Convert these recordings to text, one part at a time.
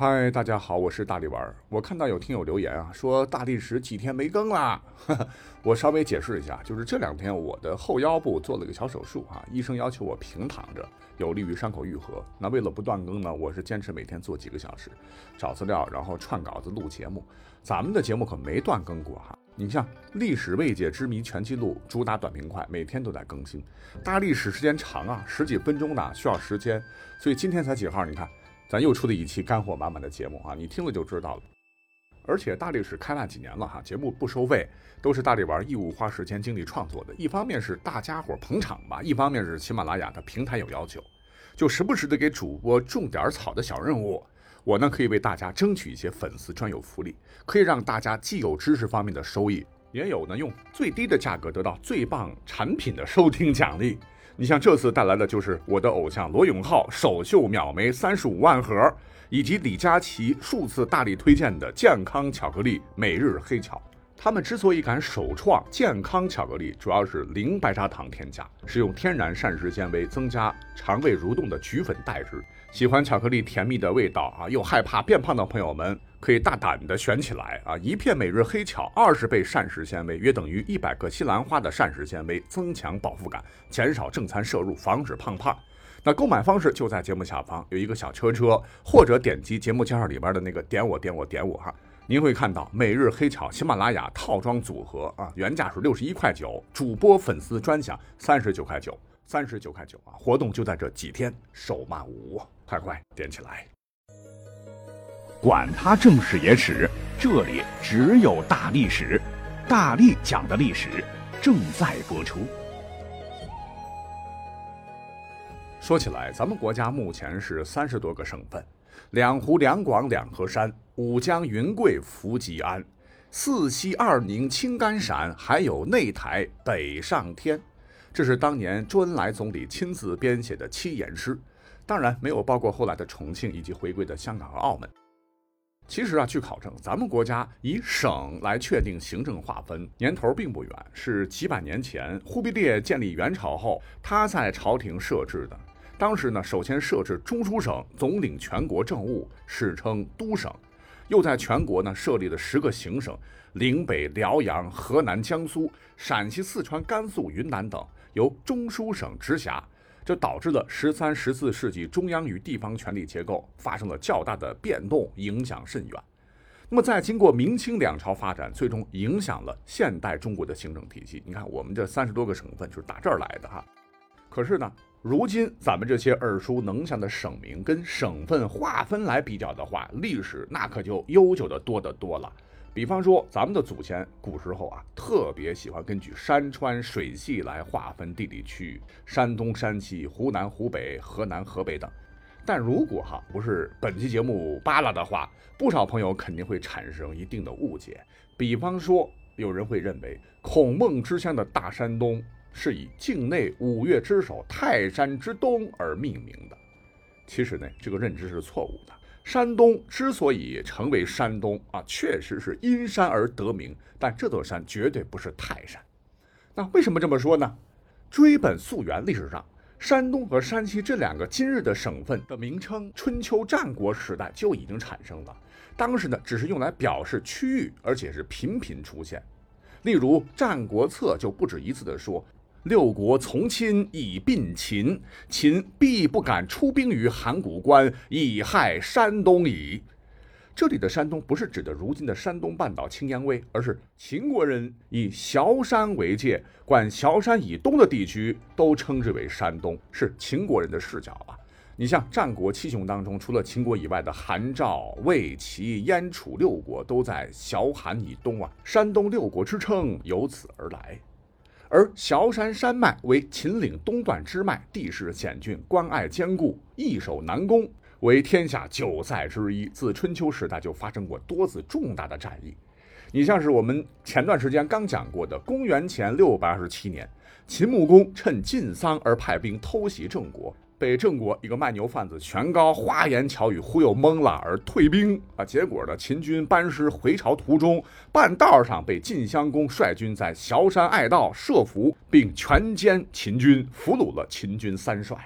嗨，大家好，我是大力丸。我看到有听友留言啊，说大历史几天没更啦。我稍微解释一下，就是这两天我的后腰部做了个小手术啊，医生要求我平躺着，有利于伤口愈合。那为了不断更呢，我是坚持每天做几个小时，找资料，然后串稿子录节目。咱们的节目可没断更过哈。你像《历史未解之谜全记录》，主打短平快，每天都在更新。大历史时间长啊，十几分钟呢，需要时间，所以今天才几号？你看。咱又出了一期干货满满的节目啊，你听了就知道了。而且大历史开办几年了哈，节目不收费，都是大力玩义务花时间精力创作的。一方面是大家伙捧场吧，一方面是喜马拉雅的平台有要求，就时不时的给主播种点草的小任务。我呢可以为大家争取一些粉丝专有福利，可以让大家既有知识方面的收益，也有呢用最低的价格得到最棒产品的收听奖励。你像这次带来的就是我的偶像罗永浩首秀秒没三十五万盒，以及李佳琦数次大力推荐的健康巧克力每日黑巧。他们之所以敢首创健康巧克力，主要是零白砂糖添加，使用天然膳食纤维增加肠胃蠕动的菊粉代之。喜欢巧克力甜蜜的味道啊，又害怕变胖的朋友们。可以大胆的选起来啊！一片每日黑巧，二十倍膳食纤维，约等于一百克西兰花的膳食纤维，增强饱腹感，减少正餐摄入，防止胖胖。那购买方式就在节目下方有一个小车车，或者点击节目介绍里边的那个点我点我点我哈，您会看到每日黑巧喜马拉雅套装组合啊，原价是六十一块九，主播粉丝专享三十九块九，三十九块九啊！活动就在这几天，手慢无，快快点起来！管他正史野史，这里只有大历史，大力讲的历史正在播出。说起来，咱们国家目前是三十多个省份，两湖两广两河山，五江云贵福吉安，四西二宁青甘陕，还有内台北上天。这是当年周恩来总理亲自编写的七言诗，当然没有包括后来的重庆以及回归的香港和澳门。其实啊，据考证，咱们国家以省来确定行政划分年头并不远，是几百年前忽必烈建立元朝后，他在朝廷设置的。当时呢，首先设置中书省，总领全国政务，史称都省；又在全国呢设立了十个行省，岭北、辽阳、河南、江苏、陕西、四川、甘肃、云南等由中书省直辖。这导致了十三、十四世纪中央与地方权力结构发生了较大的变动，影响甚远。那么，在经过明清两朝发展，最终影响了现代中国的行政体系。你看，我们这三十多个省份就是打这儿来的哈。可是呢，如今咱们这些耳熟能详的省名跟省份划分来比较的话，历史那可就悠久的多得多了。比方说，咱们的祖先古时候啊，特别喜欢根据山川水系来划分地理区域，山东、山西、湖南、湖北、河南、河北等。但如果哈不是本期节目扒拉的话，不少朋友肯定会产生一定的误解。比方说，有人会认为孔孟之乡的大山东是以境内五岳之首泰山之东而命名的。其实呢，这个认知是错误的。山东之所以成为山东啊，确实是因山而得名，但这座山绝对不是泰山。那为什么这么说呢？追本溯源，历史上山东和山西这两个今日的省份的名称，春秋战国时代就已经产生了。当时呢，只是用来表示区域，而且是频频出现。例如《战国策》就不止一次的说。六国从亲以并秦，秦必不敢出兵于函谷关，以害山东矣。这里的山东不是指的如今的山东半岛青阳威，而是秦国人以崤山为界，管崤山以东的地区都称之为山东，是秦国人的视角啊。你像战国七雄当中，除了秦国以外的韩、赵、魏、齐、燕、楚六国都在崤函以东啊，山东六国之称由此而来。而崤山山脉为秦岭东段支脉，地势险峻，关隘坚固，易守难攻，为天下九塞之一。自春秋时代就发生过多次重大的战役。你像是我们前段时间刚讲过的，公元前六百二十七年，秦穆公趁晋丧而派兵偷袭郑国。被郑国一个卖牛贩子权高花言巧语忽悠懵了，而退兵啊！结果呢，秦军班师回朝途中，半道上被晋襄公率军在崤山隘道设伏，并全歼秦军，俘虏了秦军三帅。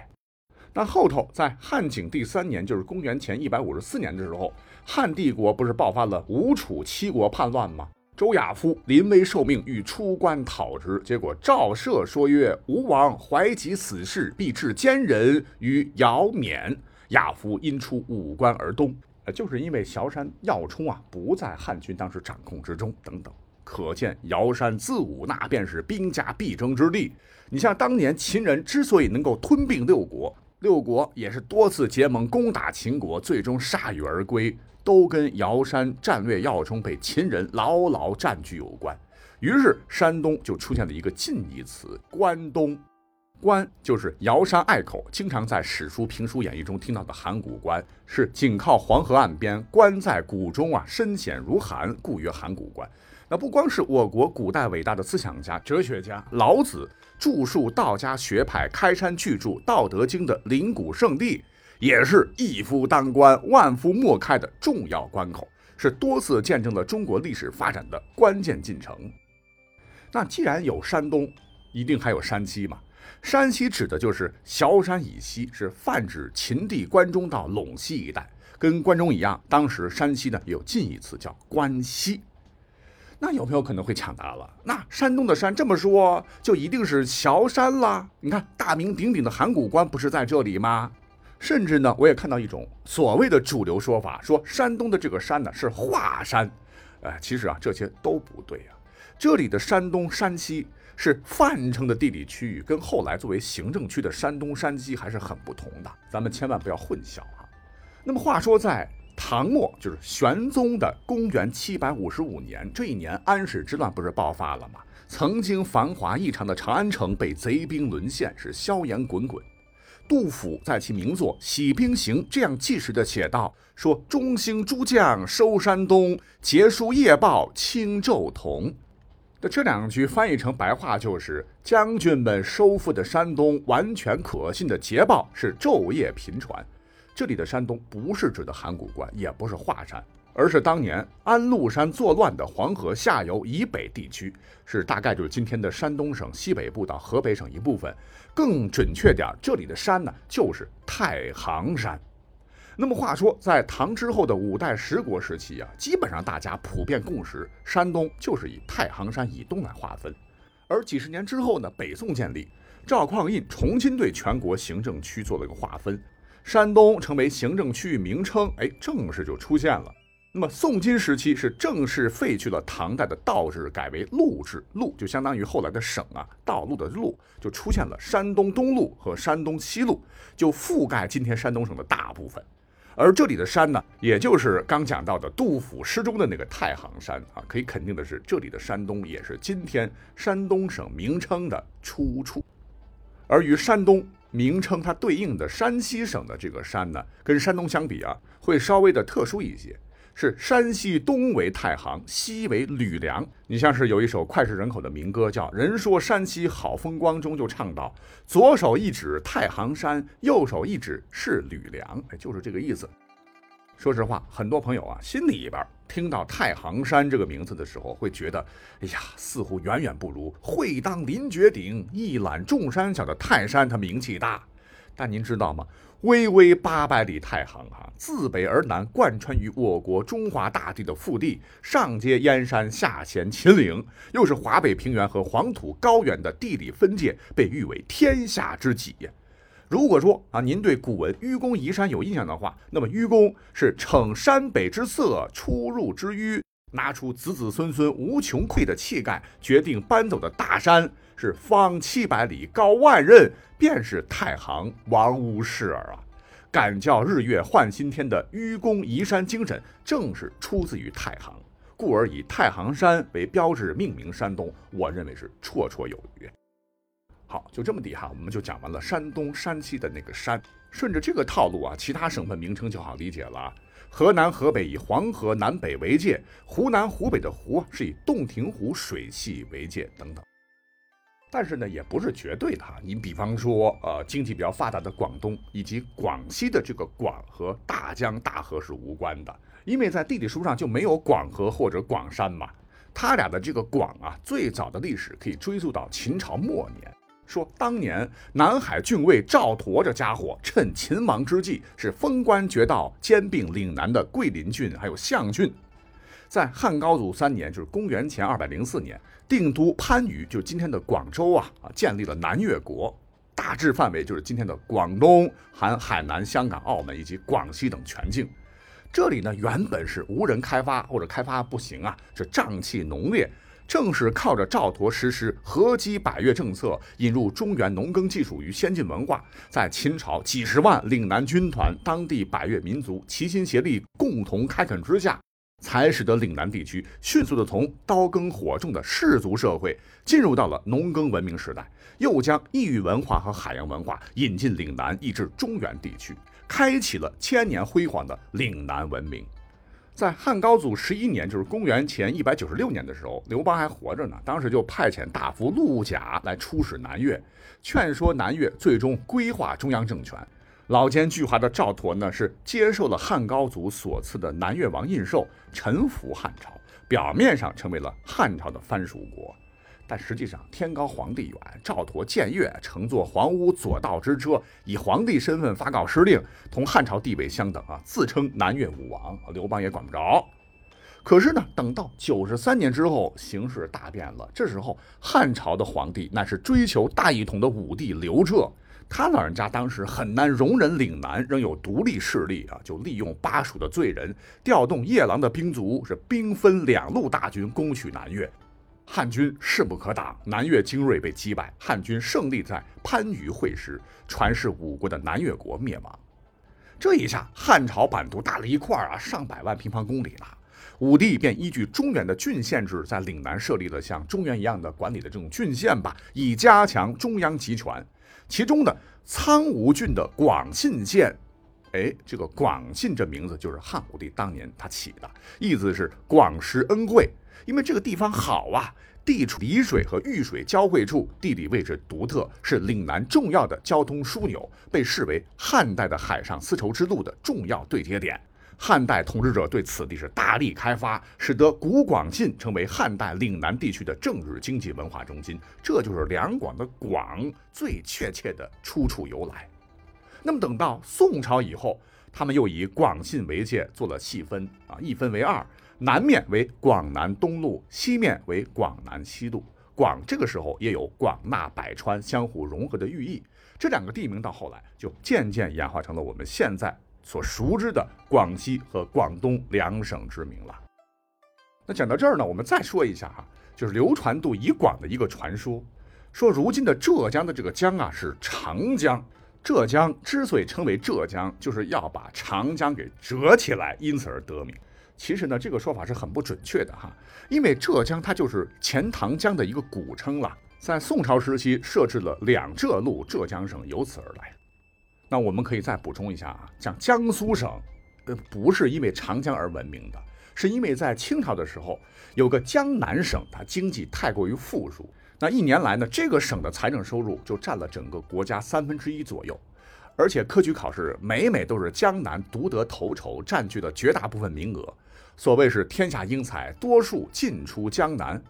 那后头在汉景帝三年，就是公元前一百五十四年的时候，汉帝国不是爆发了吴楚七国叛乱吗？周亚夫临危受命，欲出关讨之，结果赵奢说曰：“吴王怀及此事，必致奸人于姚缅。”亚夫因出武关而东，呃，就是因为萧山要冲啊不在汉军当时掌控之中，等等。可见尧山自武，那便是兵家必争之地。你像当年秦人之所以能够吞并六国，六国也是多次结盟攻打秦国，最终铩羽而归。都跟尧山战略要冲被秦人牢牢占据有关，于是山东就出现了一个近义词“关东”。关就是尧山隘口，经常在史书、评书、演义中听到的函谷关，是紧靠黄河岸边，关在谷中啊，深险如寒，故曰函谷关。那不光是我国古代伟大的思想家、哲学家老子著述道家学派、开山巨著《道德经》的灵谷圣地。也是一夫当关，万夫莫开的重要关口，是多次见证了中国历史发展的关键进程。那既然有山东，一定还有山西嘛？山西指的就是崤山以西，是泛指秦地关中到陇西一带。跟关中一样，当时山西呢有近义词叫关西。那有没有可能会抢答了？那山东的山这么说，就一定是崤山啦？你看大名鼎鼎的函谷关不是在这里吗？甚至呢，我也看到一种所谓的主流说法，说山东的这个山呢是华山，呃，其实啊这些都不对啊。这里的山东、山西是泛称的地理区域，跟后来作为行政区的山东、山西还是很不同的，咱们千万不要混淆啊。那么话说，在唐末，就是玄宗的公元七百五十五年，这一年安史之乱不是爆发了吗？曾经繁华异常的长安城被贼兵沦陷，是硝烟滚滚。杜甫在其名作《喜兵行》这样纪实的写道：“说中兴诸将收山东，结束夜报轻骤同。”那这两句翻译成白话就是：将军们收复的山东完全可信的捷报是昼夜频传。这里的山东不是指的函谷关，也不是华山。而是当年安禄山作乱的黄河下游以北地区，是大概就是今天的山东省西北部到河北省一部分。更准确点，这里的山呢就是太行山。那么话说，在唐之后的五代十国时期啊，基本上大家普遍共识，山东就是以太行山以东来划分。而几十年之后呢，北宋建立，赵匡胤重新对全国行政区做了一个划分，山东成为行政区域名称，哎，正式就出现了。那么宋金时期是正式废去了唐代的道制，改为路制。路就相当于后来的省啊，道路的路就出现了山东东路和山东西路，就覆盖今天山东省的大部分。而这里的山呢，也就是刚讲到的杜甫诗中的那个太行山啊。可以肯定的是，这里的山东也是今天山东省名称的出处。而与山东名称它对应的山西省的这个山呢，跟山东相比啊，会稍微的特殊一些。是山西东为太行，西为吕梁。你像是有一首脍炙人口的民歌，叫《人说山西好风光》，中就唱到：左手一指太行山，右手一指是吕梁。哎，就是这个意思。说实话，很多朋友啊，心里边听到太行山这个名字的时候，会觉得，哎呀，似乎远远不如“会当凌绝顶，一览众山小”的泰山它名气大。但您知道吗？巍巍八百里太行啊，自北而南贯穿于我国中华大地的腹地，上接燕山，下衔秦岭，又是华北平原和黄土高原的地理分界，被誉为天下之脊。如果说啊，您对古文愚公移山有印象的话，那么愚公是逞山北之色，出入之迂，拿出子子孙孙无穷匮的气概，决定搬走的大山是方七百里，高万仞。便是太行王屋氏儿啊，敢叫日月换新天的愚公移山精神，正是出自于太行，故而以太行山为标志命名山东，我认为是绰绰有余。好，就这么地哈，我们就讲完了山东、山西的那个山。顺着这个套路啊，其他省份名称就好理解了。河南、河北以黄河南北为界，湖南、湖北的湖是以洞庭湖水系为界等等。但是呢，也不是绝对的哈。你比方说，呃，经济比较发达的广东以及广西的这个广和大江大河是无关的，因为在地理书上就没有广河或者广山嘛。它俩的这个广啊，最早的历史可以追溯到秦朝末年。说当年南海郡尉赵佗这家伙，趁秦亡之际，是封官爵道，兼并岭南的桂林郡还有象郡。在汉高祖三年，就是公元前二百零四年，定都番禺，就是今天的广州啊啊，建立了南越国，大致范围就是今天的广东，含海南、香港、澳门以及广西等全境。这里呢，原本是无人开发或者开发不行啊，是瘴气浓烈。正是靠着赵佗实施合击百越政策，引入中原农耕技术与先进文化，在秦朝几十万岭南军团、当地百越民族齐心协力、共同开垦之下，才使得岭南地区迅速的从刀耕火种的氏族社会进入到了农耕文明时代，又将异域文化和海洋文化引进岭南，以至中原地区，开启了千年辉煌的岭南文明。在汉高祖十一年，就是公元前一百九十六年的时候，刘邦还活着呢。当时就派遣大夫陆贾来出使南越，劝说南越最终归化中央政权。老奸巨猾的赵佗呢，是接受了汉高祖所赐的南越王印绶，臣服汉朝，表面上成为了汉朝的藩属国。但实际上，天高皇帝远，赵佗僭越，乘坐皇屋左道之车，以皇帝身份发告施令，同汉朝地位相等啊，自称南越武王，刘邦也管不着。可是呢，等到九十三年之后，形势大变了。这时候，汉朝的皇帝那是追求大一统的武帝刘彻，他老人家当时很难容忍岭南仍有独立势力啊，就利用巴蜀的罪人，调动夜郎的兵卒，是兵分两路大军攻取南越。汉军势不可挡，南越精锐被击败，汉军胜利在番禺会师，传世五国的南越国灭亡。这一下，汉朝版图大了一块啊，上百万平方公里了。武帝便依据中原的郡县制，在岭南设立了像中原一样的管理的这种郡县吧，以加强中央集权。其中的苍梧郡的广信县，哎，这个广信这名字就是汉武帝当年他起的，意思是广施恩惠。因为这个地方好啊，地处沂水和豫水交汇处，地理位置独特，是岭南重要的交通枢纽，被视为汉代的海上丝绸之路的重要对接点。汉代统治者对此地是大力开发，使得古广信成为汉代岭南地区的政治、经济、文化中心。这就是两广的“广”最确切的出处由来。那么等到宋朝以后，他们又以广信为界做了细分啊，一分为二。南面为广南东路，西面为广南西路。广这个时候也有广纳百川、相互融合的寓意。这两个地名到后来就渐渐演化成了我们现在所熟知的广西和广东两省之名了。那讲到这儿呢，我们再说一下哈，就是流传度以广的一个传说，说如今的浙江的这个江啊是长江。浙江之所以称为浙江，就是要把长江给折起来，因此而得名。其实呢，这个说法是很不准确的哈，因为浙江它就是钱塘江的一个古称了，在宋朝时期设置了两浙路，浙江省由此而来。那我们可以再补充一下啊，像江苏省，呃，不是因为长江而闻名的，是因为在清朝的时候有个江南省，它经济太过于富庶，那一年来呢，这个省的财政收入就占了整个国家三分之一左右。而且科举考试每每都是江南独得头筹，占据了绝大部分名额。所谓是天下英才，多数进出江南。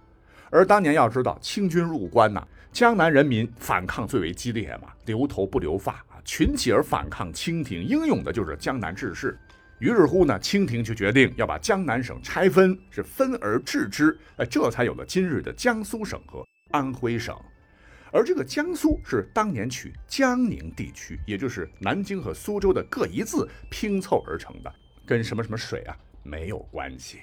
而当年要知道，清军入关呐，江南人民反抗最为激烈嘛，留头不留发啊，群起而反抗清廷，英勇的就是江南志士。于是乎呢，清廷就决定要把江南省拆分，是分而治之，呃，这才有了今日的江苏省和安徽省。而这个江苏是当年取江宁地区，也就是南京和苏州的各一字拼凑而成的，跟什么什么水啊没有关系。